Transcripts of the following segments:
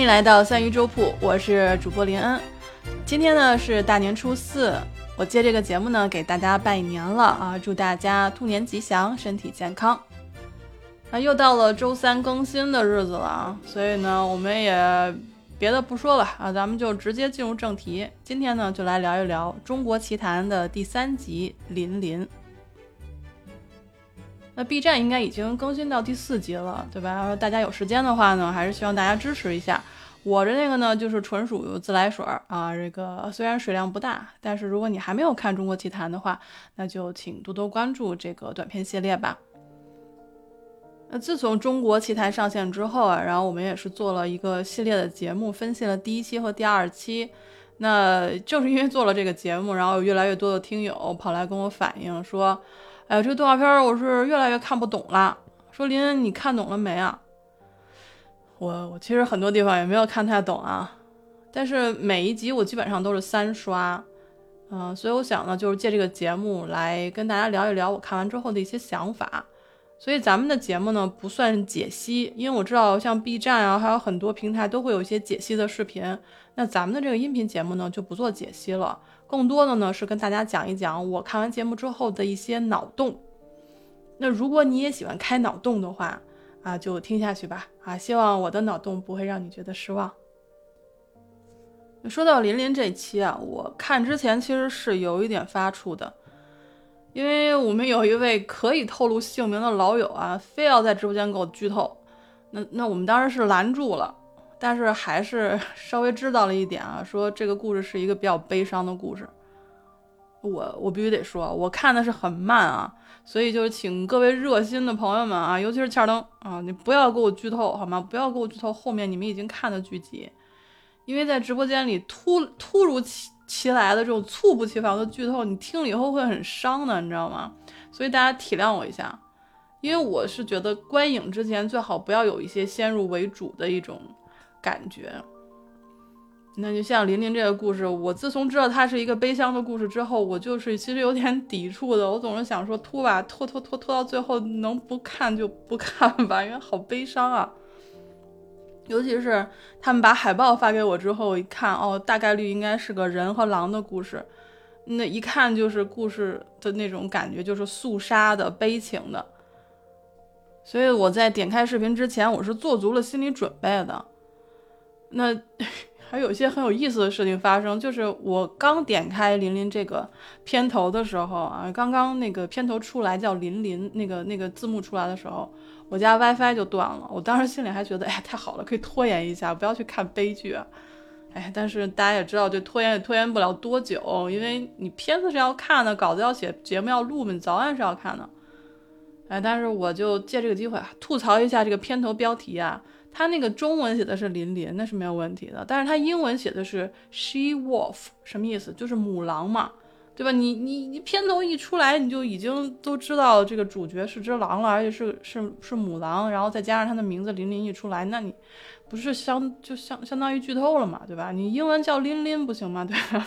欢迎来到三鱼粥铺，我是主播林恩。今天呢是大年初四，我接这个节目呢给大家拜年了啊，祝大家兔年吉祥，身体健康。啊，又到了周三更新的日子了啊，所以呢我们也别的不说了啊，咱们就直接进入正题。今天呢就来聊一聊《中国奇谭》的第三集《林林》。那 B 站应该已经更新到第四集了，对吧？大家有时间的话呢，还是希望大家支持一下。我的那个呢，就是纯属自来水儿啊。这个虽然水量不大，但是如果你还没有看《中国奇谭》的话，那就请多多关注这个短片系列吧。那自从《中国奇谭》上线之后啊，然后我们也是做了一个系列的节目，分析了第一期和第二期。那正是因为做了这个节目，然后越来越多的听友跑来跟我反映说。哎，这个动画片我是越来越看不懂了。说林，你看懂了没啊？我我其实很多地方也没有看太懂啊，但是每一集我基本上都是三刷，嗯，所以我想呢，就是借这个节目来跟大家聊一聊我看完之后的一些想法。所以咱们的节目呢不算解析，因为我知道像 B 站啊，还有很多平台都会有一些解析的视频。那咱们的这个音频节目呢就不做解析了。更多的呢是跟大家讲一讲我看完节目之后的一些脑洞。那如果你也喜欢开脑洞的话啊，就听下去吧啊！希望我的脑洞不会让你觉得失望。说到林林这期啊，我看之前其实是有一点发怵的，因为我们有一位可以透露姓名的老友啊，非要在直播间给我剧透。那那我们当时是拦住了。但是还是 稍微知道了一点啊，说这个故事是一个比较悲伤的故事。我我必须得说，我看的是很慢啊，所以就是请各位热心的朋友们啊，尤其是欠灯啊，你不要给我剧透好吗？不要给我剧透后面你们已经看的剧集，因为在直播间里突突如其其来的这种猝不及防的剧透，你听了以后会很伤的，你知道吗？所以大家体谅我一下，因为我是觉得观影之前最好不要有一些先入为主的一种。感觉，那就像林林这个故事，我自从知道它是一个悲伤的故事之后，我就是其实有点抵触的。我总是想说拖吧，拖拖拖拖到最后，能不看就不看吧，因为好悲伤啊。尤其是他们把海报发给我之后，我一看，哦，大概率应该是个人和狼的故事，那一看就是故事的那种感觉，就是肃杀的、悲情的。所以我在点开视频之前，我是做足了心理准备的。那 还有一些很有意思的事情发生，就是我刚点开林林这个片头的时候啊，刚刚那个片头出来叫林林，那个那个字幕出来的时候，我家 WiFi 就断了。我当时心里还觉得，哎，太好了，可以拖延一下，不要去看悲剧啊。哎，但是大家也知道，这拖延也拖延不了多久，因为你片子是要看的，稿子要写，节目要录嘛，你早晚是要看的。哎，但是我就借这个机会，吐槽一下这个片头标题啊。它那个中文写的是林林，那是没有问题的。但是它英文写的是 she wolf，什么意思？就是母狼嘛，对吧？你你你片头一出来，你就已经都知道这个主角是只狼了，而且是是是母狼，然后再加上它的名字林林一出来，那你不是相就相相当于剧透了嘛，对吧？你英文叫林林不行吗？对吧？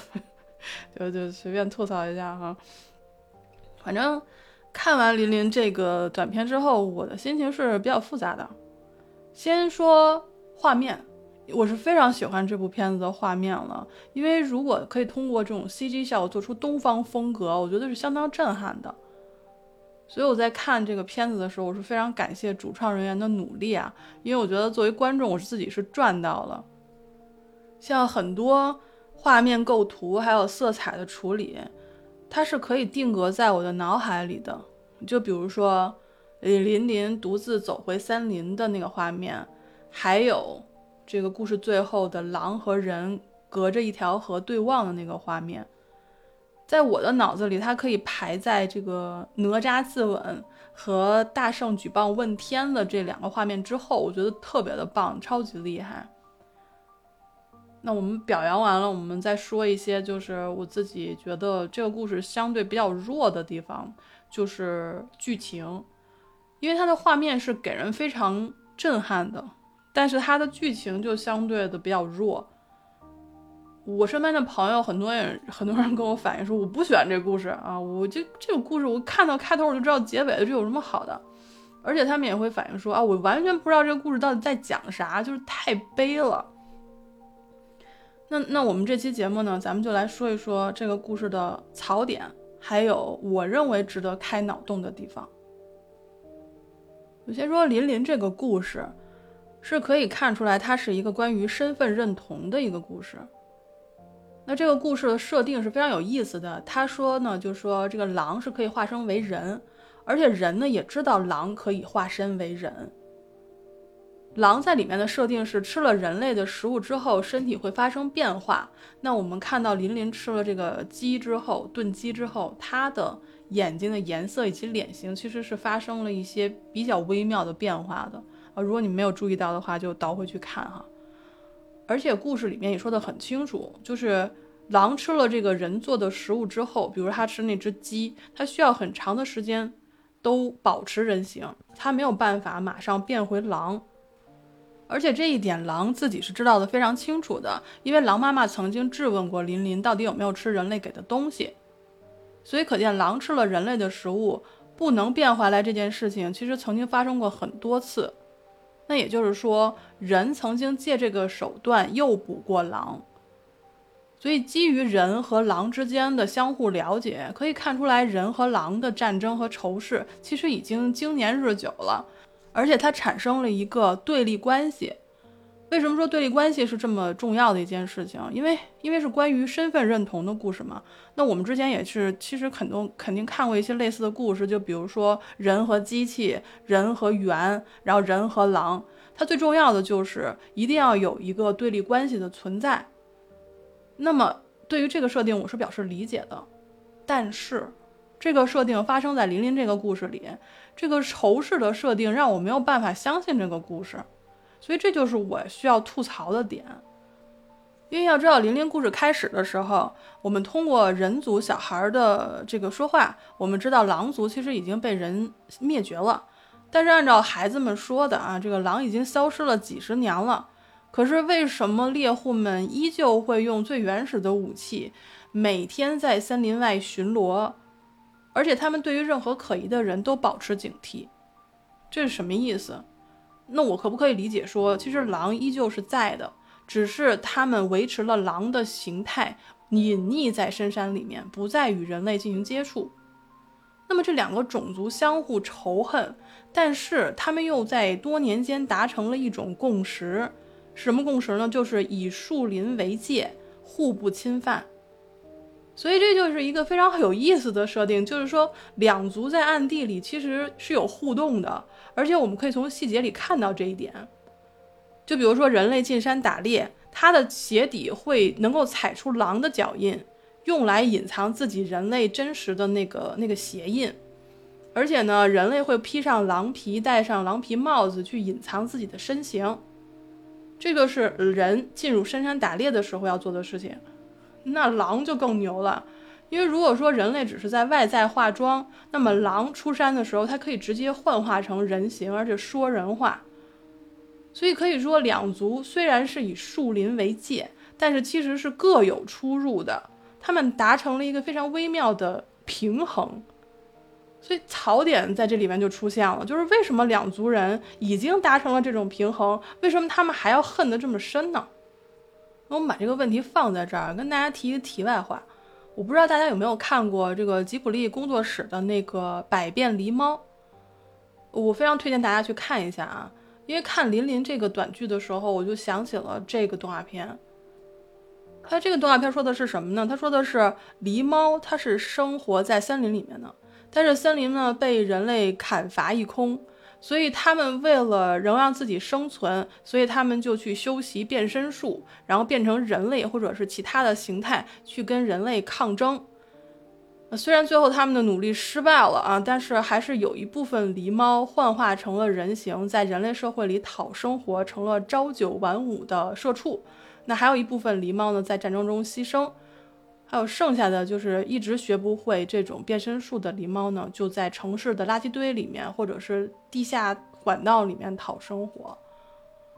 就就随便吐槽一下哈。反正看完林林这个短片之后，我的心情是比较复杂的。先说画面，我是非常喜欢这部片子的画面了，因为如果可以通过这种 CG 效果做出东方风格，我觉得是相当震撼的。所以我在看这个片子的时候，我是非常感谢主创人员的努力啊，因为我觉得作为观众，我是自己是赚到了。像很多画面构图还有色彩的处理，它是可以定格在我的脑海里的，就比如说。李林林独自走回森林的那个画面，还有这个故事最后的狼和人隔着一条河对望的那个画面，在我的脑子里，它可以排在这个哪吒自刎和大圣举棒问天的这两个画面之后，我觉得特别的棒，超级厉害。那我们表扬完了，我们再说一些，就是我自己觉得这个故事相对比较弱的地方，就是剧情。因为它的画面是给人非常震撼的，但是它的剧情就相对的比较弱。我身边的朋友很多人，很多人跟我反映说，我不喜欢这故事啊，我就这个故事，我看到开头我就知道结尾了，这有什么好的？而且他们也会反映说啊，我完全不知道这个故事到底在讲啥，就是太悲了。那那我们这期节目呢，咱们就来说一说这个故事的槽点，还有我认为值得开脑洞的地方。我先说林林这个故事，是可以看出来它是一个关于身份认同的一个故事。那这个故事的设定是非常有意思的。他说呢，就说这个狼是可以化身为人，而且人呢也知道狼可以化身为人。狼在里面的设定是吃了人类的食物之后，身体会发生变化。那我们看到林林吃了这个鸡之后，炖鸡之后，它的眼睛的颜色以及脸型其实是发生了一些比较微妙的变化的啊。如果你没有注意到的话，就倒回去看哈。而且故事里面也说的很清楚，就是狼吃了这个人做的食物之后，比如他吃那只鸡，它需要很长的时间都保持人形，它没有办法马上变回狼。而且这一点，狼自己是知道的非常清楚的，因为狼妈妈曾经质问过林林到底有没有吃人类给的东西，所以可见狼吃了人类的食物不能变回来这件事情，其实曾经发生过很多次。那也就是说，人曾经借这个手段诱捕过狼，所以基于人和狼之间的相互了解，可以看出来人和狼的战争和仇视其实已经经年日久了。而且它产生了一个对立关系，为什么说对立关系是这么重要的一件事情？因为因为是关于身份认同的故事嘛。那我们之前也是，其实很多肯定看过一些类似的故事，就比如说人和机器，人和猿，然后人和狼。它最重要的就是一定要有一个对立关系的存在。那么对于这个设定，我是表示理解的，但是这个设定发生在林林这个故事里。这个仇视的设定让我没有办法相信这个故事，所以这就是我需要吐槽的点。因为要知道，林林故事开始的时候，我们通过人族小孩的这个说话，我们知道狼族其实已经被人灭绝了。但是按照孩子们说的啊，这个狼已经消失了几十年了。可是为什么猎户们依旧会用最原始的武器，每天在森林外巡逻？而且他们对于任何可疑的人都保持警惕，这是什么意思？那我可不可以理解说，其实狼依旧是在的，只是他们维持了狼的形态，隐匿在深山里面，不再与人类进行接触。那么这两个种族相互仇恨，但是他们又在多年间达成了一种共识，什么共识呢？就是以树林为界，互不侵犯。所以这就是一个非常有意思的设定，就是说两族在暗地里其实是有互动的，而且我们可以从细节里看到这一点。就比如说人类进山打猎，它的鞋底会能够踩出狼的脚印，用来隐藏自己人类真实的那个那个鞋印。而且呢，人类会披上狼皮，戴上狼皮帽子去隐藏自己的身形。这个是人进入深山打猎的时候要做的事情。那狼就更牛了，因为如果说人类只是在外在化妆，那么狼出山的时候，它可以直接幻化成人形，而且说人话。所以可以说，两族虽然是以树林为界，但是其实是各有出入的。他们达成了一个非常微妙的平衡。所以槽点在这里面就出现了，就是为什么两族人已经达成了这种平衡，为什么他们还要恨得这么深呢？我们把这个问题放在这儿，跟大家提一个题外话。我不知道大家有没有看过这个吉卜力工作室的那个《百变狸猫》，我非常推荐大家去看一下啊。因为看林林这个短剧的时候，我就想起了这个动画片。它这个动画片说的是什么呢？他说的是狸猫，它是生活在森林里面的，但是森林呢被人类砍伐一空。所以他们为了仍让自己生存，所以他们就去修习变身术，然后变成人类或者是其他的形态去跟人类抗争。虽然最后他们的努力失败了啊，但是还是有一部分狸猫幻化成了人形，在人类社会里讨生活，成了朝九晚五的社畜。那还有一部分狸猫呢，在战争中牺牲。还有剩下的就是一直学不会这种变身术的狸猫呢，就在城市的垃圾堆里面，或者是地下管道里面讨生活。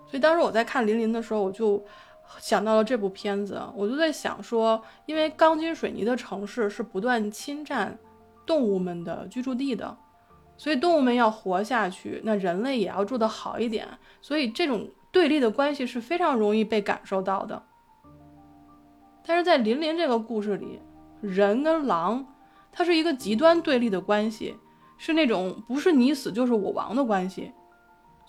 所以当时我在看《林林》的时候，我就想到了这部片子，我就在想说，因为钢筋水泥的城市是不断侵占动物们的居住地的，所以动物们要活下去，那人类也要住得好一点，所以这种对立的关系是非常容易被感受到的。但是在林林这个故事里，人跟狼，它是一个极端对立的关系，是那种不是你死就是我亡的关系，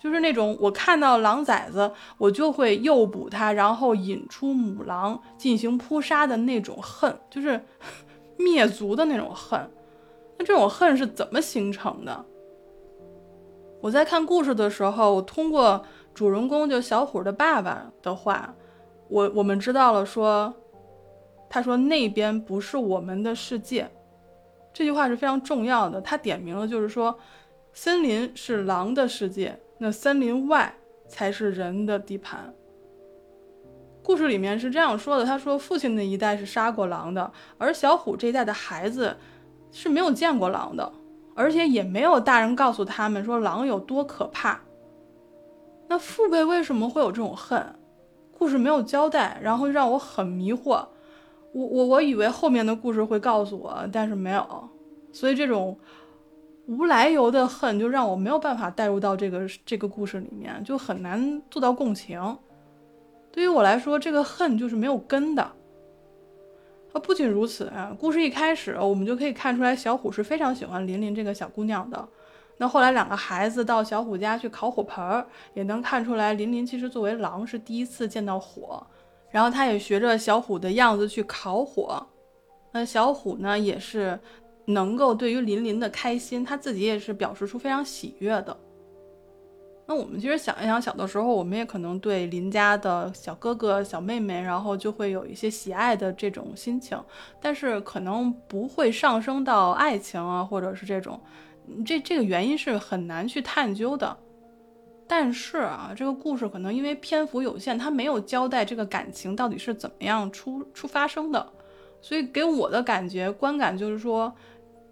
就是那种我看到狼崽子，我就会诱捕它，然后引出母狼进行扑杀的那种恨，就是 灭族的那种恨。那这种恨是怎么形成的？我在看故事的时候，我通过主人公就小虎的爸爸的话，我我们知道了说。他说：“那边不是我们的世界。”这句话是非常重要的。他点明了，就是说，森林是狼的世界，那森林外才是人的地盘。故事里面是这样说的：“他说，父亲那一代是杀过狼的，而小虎这一代的孩子是没有见过狼的，而且也没有大人告诉他们说狼有多可怕。那父辈为什么会有这种恨？故事没有交代，然后让我很迷惑。”我我我以为后面的故事会告诉我，但是没有，所以这种无来由的恨就让我没有办法带入到这个这个故事里面，就很难做到共情。对于我来说，这个恨就是没有根的。啊，不仅如此啊，故事一开始我们就可以看出来，小虎是非常喜欢琳琳这个小姑娘的。那后来两个孩子到小虎家去烤火盆儿，也能看出来，琳琳其实作为狼是第一次见到火。然后他也学着小虎的样子去烤火，那小虎呢也是能够对于林林的开心，他自己也是表示出非常喜悦的。那我们其实想一想，小的时候我们也可能对邻家的小哥哥、小妹妹，然后就会有一些喜爱的这种心情，但是可能不会上升到爱情啊，或者是这种，这这个原因是很难去探究的。但是啊，这个故事可能因为篇幅有限，它没有交代这个感情到底是怎么样出出发生的，所以给我的感觉观感就是说，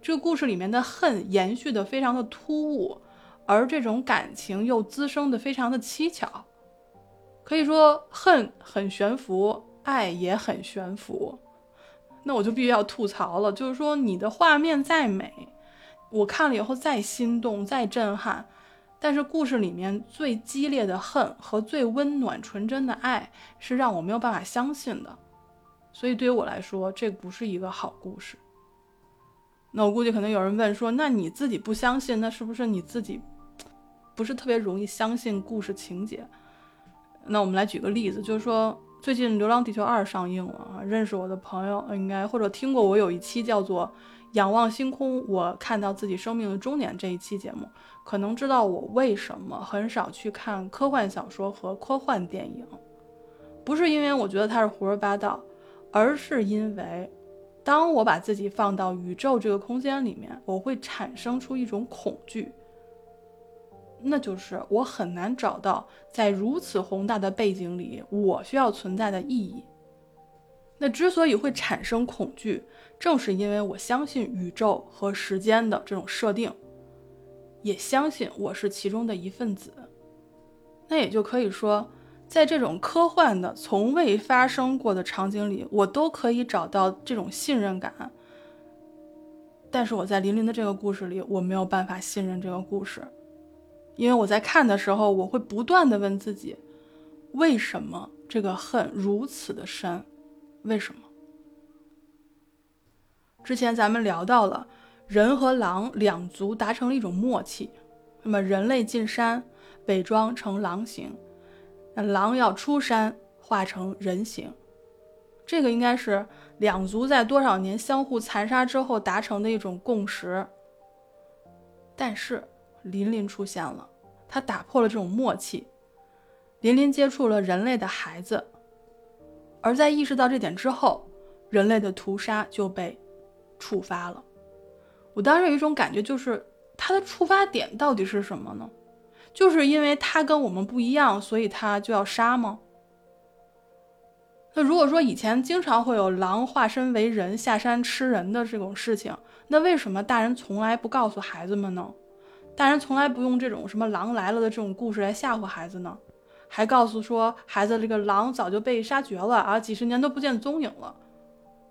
这个故事里面的恨延续的非常的突兀，而这种感情又滋生的非常的蹊跷，可以说恨很悬浮，爱也很悬浮。那我就必须要吐槽了，就是说你的画面再美，我看了以后再心动再震撼。但是故事里面最激烈的恨和最温暖纯真的爱是让我没有办法相信的，所以对于我来说，这不是一个好故事。那我估计可能有人问说，那你自己不相信，那是不是你自己不是特别容易相信故事情节？那我们来举个例子，就是说最近《流浪地球二》上映了啊，认识我的朋友应该或者听过我有一期叫做。仰望星空，我看到自己生命的终点这一期节目，可能知道我为什么很少去看科幻小说和科幻电影，不是因为我觉得它是胡说八道，而是因为，当我把自己放到宇宙这个空间里面，我会产生出一种恐惧，那就是我很难找到在如此宏大的背景里我需要存在的意义。那之所以会产生恐惧。正是因为我相信宇宙和时间的这种设定，也相信我是其中的一份子，那也就可以说，在这种科幻的从未发生过的场景里，我都可以找到这种信任感。但是我在林林的这个故事里，我没有办法信任这个故事，因为我在看的时候，我会不断的问自己，为什么这个恨如此的深？为什么？之前咱们聊到了人和狼两族达成了一种默契，那么人类进山伪装成狼形，那狼要出山化成人形，这个应该是两族在多少年相互残杀之后达成的一种共识。但是林林出现了，他打破了这种默契，林林接触了人类的孩子，而在意识到这点之后，人类的屠杀就被。触发了，我当时有一种感觉，就是他的触发点到底是什么呢？就是因为他跟我们不一样，所以他就要杀吗？那如果说以前经常会有狼化身为人下山吃人的这种事情，那为什么大人从来不告诉孩子们呢？大人从来不用这种什么狼来了的这种故事来吓唬孩子呢？还告诉说孩子这个狼早就被杀绝了啊，几十年都不见踪影了。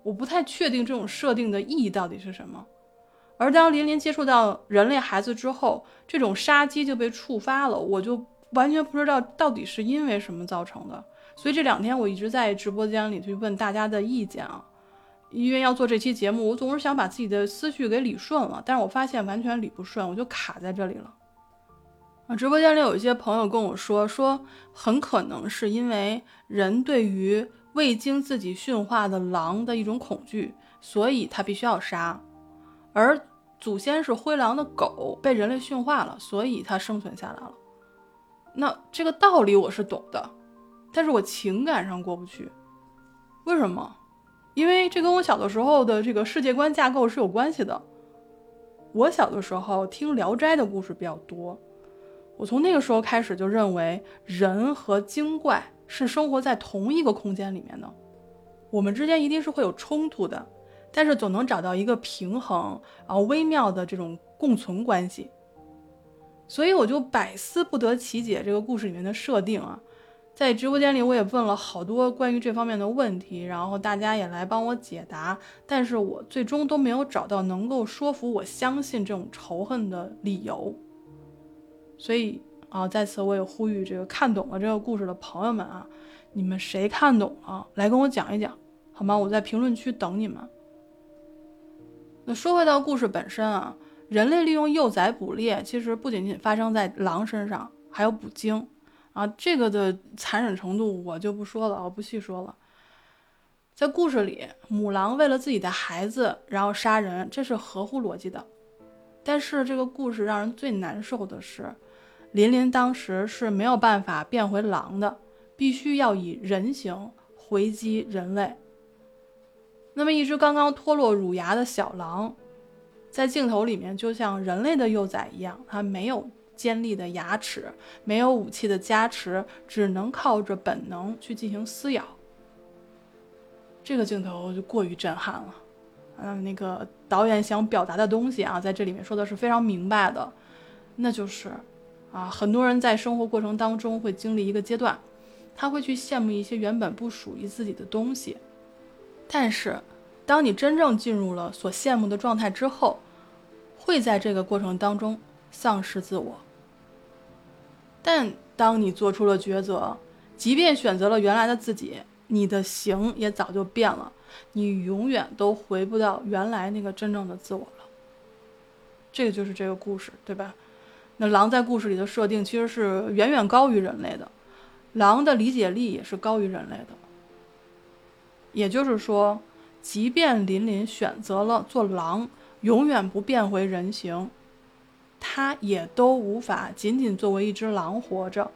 我不太确定这种设定的意义到底是什么，而当林林接触到人类孩子之后，这种杀机就被触发了，我就完全不知道到底是因为什么造成的，所以这两天我一直在直播间里去问大家的意见啊，因为要做这期节目，我总是想把自己的思绪给理顺了，但是我发现完全理不顺，我就卡在这里了。啊，直播间里有一些朋友跟我说，说很可能是因为人对于未经自己驯化的狼的一种恐惧，所以他必须要杀，而祖先是灰狼的狗被人类驯化了，所以它生存下来了。那这个道理我是懂的，但是我情感上过不去。为什么？因为这跟我小的时候的这个世界观架构是有关系的。我小的时候听《聊斋》的故事比较多。我从那个时候开始就认为，人和精怪是生活在同一个空间里面的，我们之间一定是会有冲突的，但是总能找到一个平衡，然后微妙的这种共存关系。所以我就百思不得其解这个故事里面的设定啊，在直播间里我也问了好多关于这方面的问题，然后大家也来帮我解答，但是我最终都没有找到能够说服我相信这种仇恨的理由。所以啊，在此我也呼吁这个看懂了这个故事的朋友们啊，你们谁看懂了，来跟我讲一讲，好吗？我在评论区等你们。那说回到故事本身啊，人类利用幼崽捕猎，其实不仅仅发生在狼身上，还有捕鲸啊，这个的残忍程度我就不说了，我不细说了。在故事里，母狼为了自己的孩子，然后杀人，这是合乎逻辑的。但是这个故事让人最难受的是。琳琳当时是没有办法变回狼的，必须要以人形回击人类。那么一只刚刚脱落乳牙的小狼，在镜头里面就像人类的幼崽一样，它没有尖利的牙齿，没有武器的加持，只能靠着本能去进行撕咬。这个镜头就过于震撼了。嗯，那个导演想表达的东西啊，在这里面说的是非常明白的，那就是。啊，很多人在生活过程当中会经历一个阶段，他会去羡慕一些原本不属于自己的东西，但是，当你真正进入了所羡慕的状态之后，会在这个过程当中丧失自我。但当你做出了抉择，即便选择了原来的自己，你的形也早就变了，你永远都回不到原来那个真正的自我了。这个就是这个故事，对吧？那狼在故事里的设定其实是远远高于人类的，狼的理解力也是高于人类的。也就是说，即便琳琳选择了做狼，永远不变回人形，它也都无法仅仅作为一只狼活着，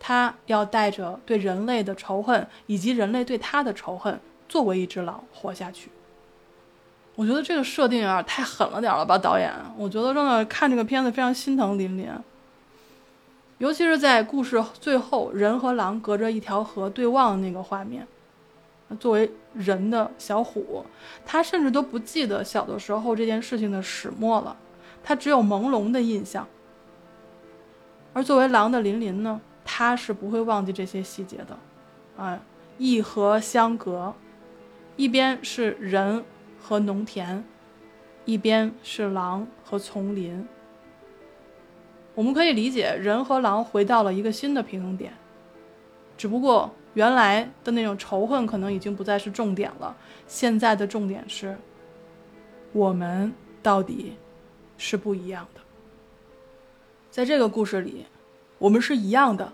它要带着对人类的仇恨以及人类对它的仇恨，作为一只狼活下去。我觉得这个设定有点太狠了点了吧，导演。我觉得真的看这个片子非常心疼琳琳，尤其是在故事最后，人和狼隔着一条河对望的那个画面。作为人的小虎，他甚至都不记得小的时候这件事情的始末了，他只有朦胧的印象。而作为狼的琳琳呢，他是不会忘记这些细节的。哎，一河相隔，一边是人。和农田，一边是狼和丛林。我们可以理解，人和狼回到了一个新的平衡点，只不过原来的那种仇恨可能已经不再是重点了。现在的重点是，我们到底是不一样的。在这个故事里，我们是一样的，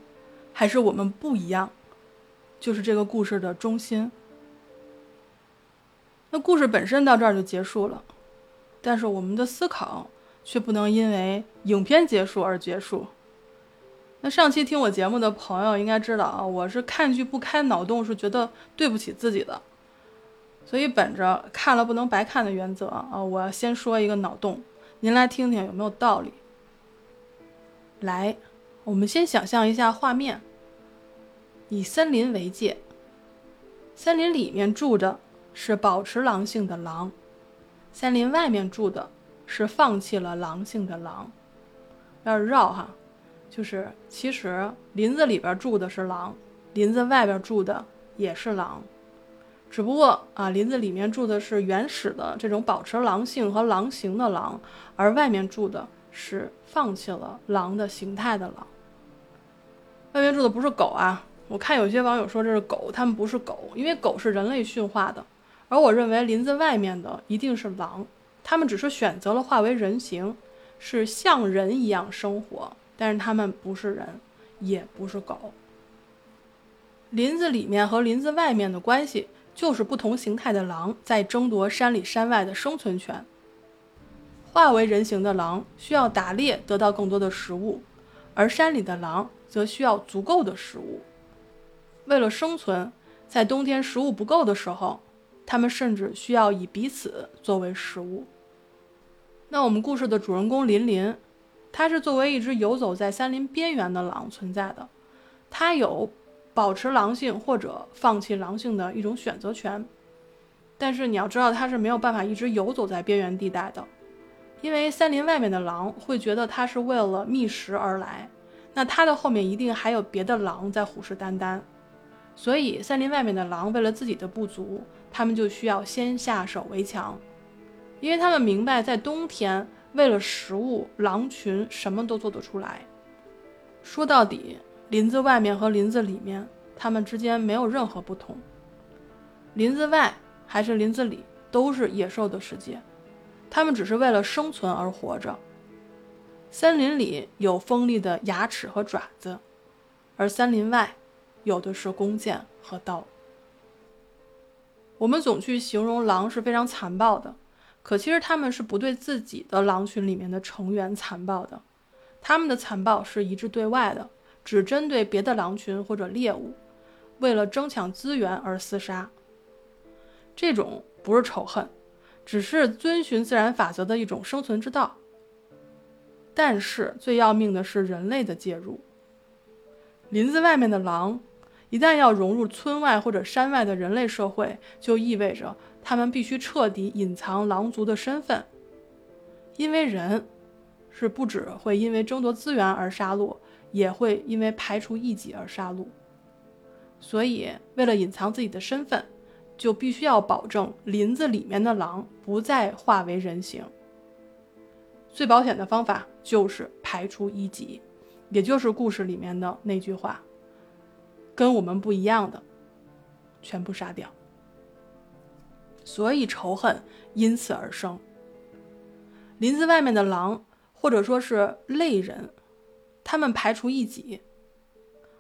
还是我们不一样，就是这个故事的中心。那故事本身到这儿就结束了，但是我们的思考却不能因为影片结束而结束。那上期听我节目的朋友应该知道啊，我是看剧不开脑洞是觉得对不起自己的，所以本着看了不能白看的原则啊，我要先说一个脑洞，您来听听有没有道理。来，我们先想象一下画面，以森林为界，森林里面住着。是保持狼性的狼，森林外面住的是放弃了狼性的狼，有点绕哈，就是其实林子里边住的是狼，林子外边住的也是狼，只不过啊，林子里面住的是原始的这种保持狼性和狼形的狼，而外面住的是放弃了狼的形态的狼。外面住的不是狗啊，我看有些网友说这是狗，他们不是狗，因为狗是人类驯化的，而我认为林子外面的一定是狼，他们只是选择了化为人形，是像人一样生活，但是他们不是人，也不是狗。林子里面和林子外面的关系，就是不同形态的狼在争夺山里山外的生存权。化为人形的狼需要打猎得到更多的食物，而山里的狼则需要足够的食物。为了生存，在冬天食物不够的时候，它们甚至需要以彼此作为食物。那我们故事的主人公林林，它是作为一只游走在森林边缘的狼存在的，它有。保持狼性或者放弃狼性的一种选择权，但是你要知道，它是没有办法一直游走在边缘地带的，因为森林外面的狼会觉得它是为了觅食而来，那它的后面一定还有别的狼在虎视眈眈，所以森林外面的狼为了自己的不足，他们就需要先下手为强，因为他们明白，在冬天为了食物，狼群什么都做得出来。说到底。林子外面和林子里面，它们之间没有任何不同。林子外还是林子里，都是野兽的世界，它们只是为了生存而活着。森林里有锋利的牙齿和爪子，而森林外有的是弓箭和刀。我们总去形容狼是非常残暴的，可其实他们是不对自己的狼群里面的成员残暴的，他们的残暴是一致对外的。只针对别的狼群或者猎物，为了争抢资源而厮杀。这种不是仇恨，只是遵循自然法则的一种生存之道。但是最要命的是人类的介入。林子外面的狼，一旦要融入村外或者山外的人类社会，就意味着他们必须彻底隐藏狼族的身份，因为人是不只会因为争夺资源而杀戮。也会因为排除异己而杀戮，所以为了隐藏自己的身份，就必须要保证林子里面的狼不再化为人形。最保险的方法就是排除异己，也就是故事里面的那句话：“跟我们不一样的，全部杀掉。”所以仇恨因此而生。林子外面的狼，或者说是类人。他们排除异己，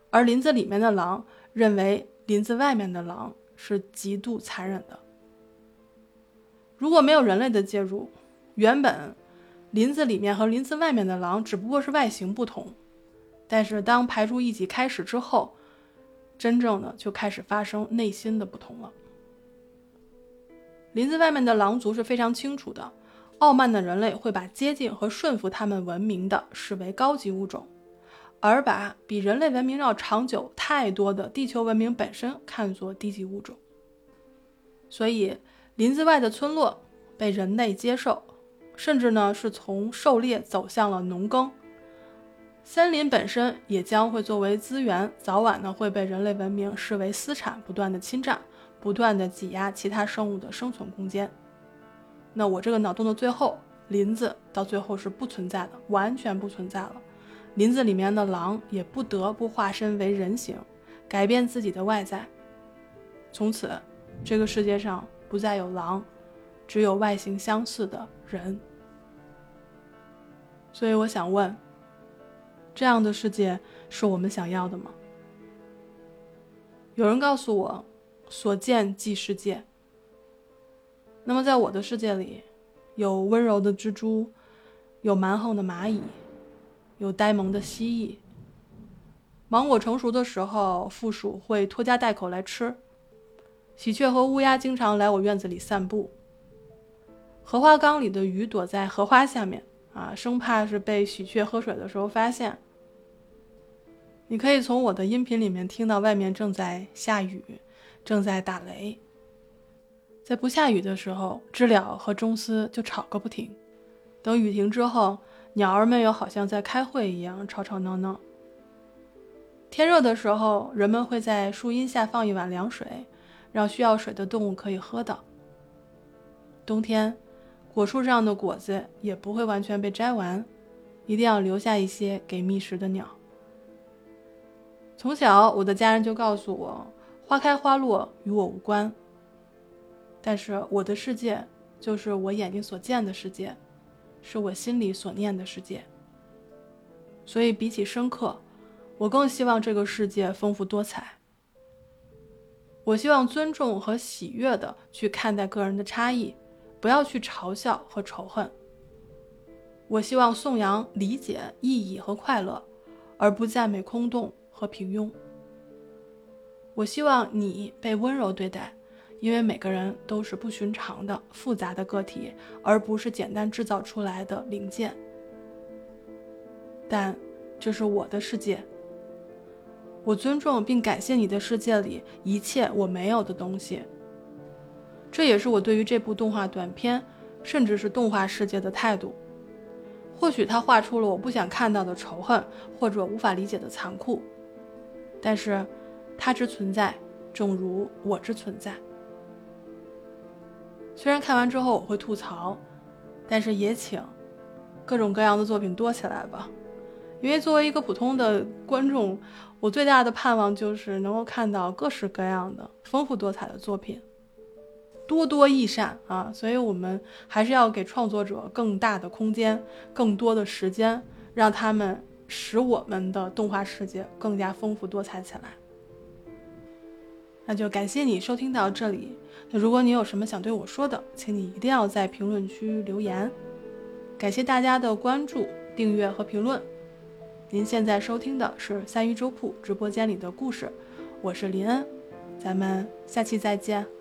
而林子里面的狼认为林子外面的狼是极度残忍的。如果没有人类的介入，原本林子里面和林子外面的狼只不过是外形不同，但是当排除异己开始之后，真正的就开始发生内心的不同了。林子外面的狼族是非常清楚的，傲慢的人类会把接近和顺服他们文明的视为高级物种。而把比人类文明要长久太多的地球文明本身看作低级物种，所以林子外的村落被人类接受，甚至呢是从狩猎走向了农耕。森林本身也将会作为资源，早晚呢会被人类文明视为私产，不断的侵占，不断的挤压其他生物的生存空间。那我这个脑洞的最后，林子到最后是不存在的，完全不存在了。林子里面的狼也不得不化身为人形，改变自己的外在。从此，这个世界上不再有狼，只有外形相似的人。所以我想问：这样的世界是我们想要的吗？有人告诉我，所见即世界。那么，在我的世界里，有温柔的蜘蛛，有蛮横的蚂蚁。有呆萌的蜥蜴。芒果成熟的时候，负鼠会拖家带口来吃。喜鹊和乌鸦经常来我院子里散步。荷花缸里的鱼躲在荷花下面，啊，生怕是被喜鹊喝水的时候发现。你可以从我的音频里面听到外面正在下雨，正在打雷。在不下雨的时候，知了和钟思就吵个不停。等雨停之后。鸟儿们又好像在开会一样吵吵闹闹。天热的时候，人们会在树荫下放一碗凉水，让需要水的动物可以喝到。冬天，果树上的果子也不会完全被摘完，一定要留下一些给觅食的鸟。从小，我的家人就告诉我，花开花落与我无关。但是我的世界就是我眼睛所见的世界，是我心里所念的世界。所以比起深刻，我更希望这个世界丰富多彩。我希望尊重和喜悦的去看待个人的差异，不要去嘲笑和仇恨。我希望颂扬理解、意义和快乐，而不赞美空洞和平庸。我希望你被温柔对待。因为每个人都是不寻常的、复杂的个体，而不是简单制造出来的零件。但这是我的世界，我尊重并感谢你的世界里一切我没有的东西。这也是我对于这部动画短片，甚至是动画世界的态度。或许它画出了我不想看到的仇恨，或者无法理解的残酷，但是它之存在，正如我之存在。虽然看完之后我会吐槽，但是也请各种各样的作品多起来吧。因为作为一个普通的观众，我最大的盼望就是能够看到各式各样的丰富多彩的作品，多多益善啊！所以我们还是要给创作者更大的空间、更多的时间，让他们使我们的动画世界更加丰富多彩起来。那就感谢你收听到这里。那如果你有什么想对我说的，请你一定要在评论区留言。感谢大家的关注、订阅和评论。您现在收听的是三鱼粥铺直播间里的故事，我是林恩，咱们下期再见。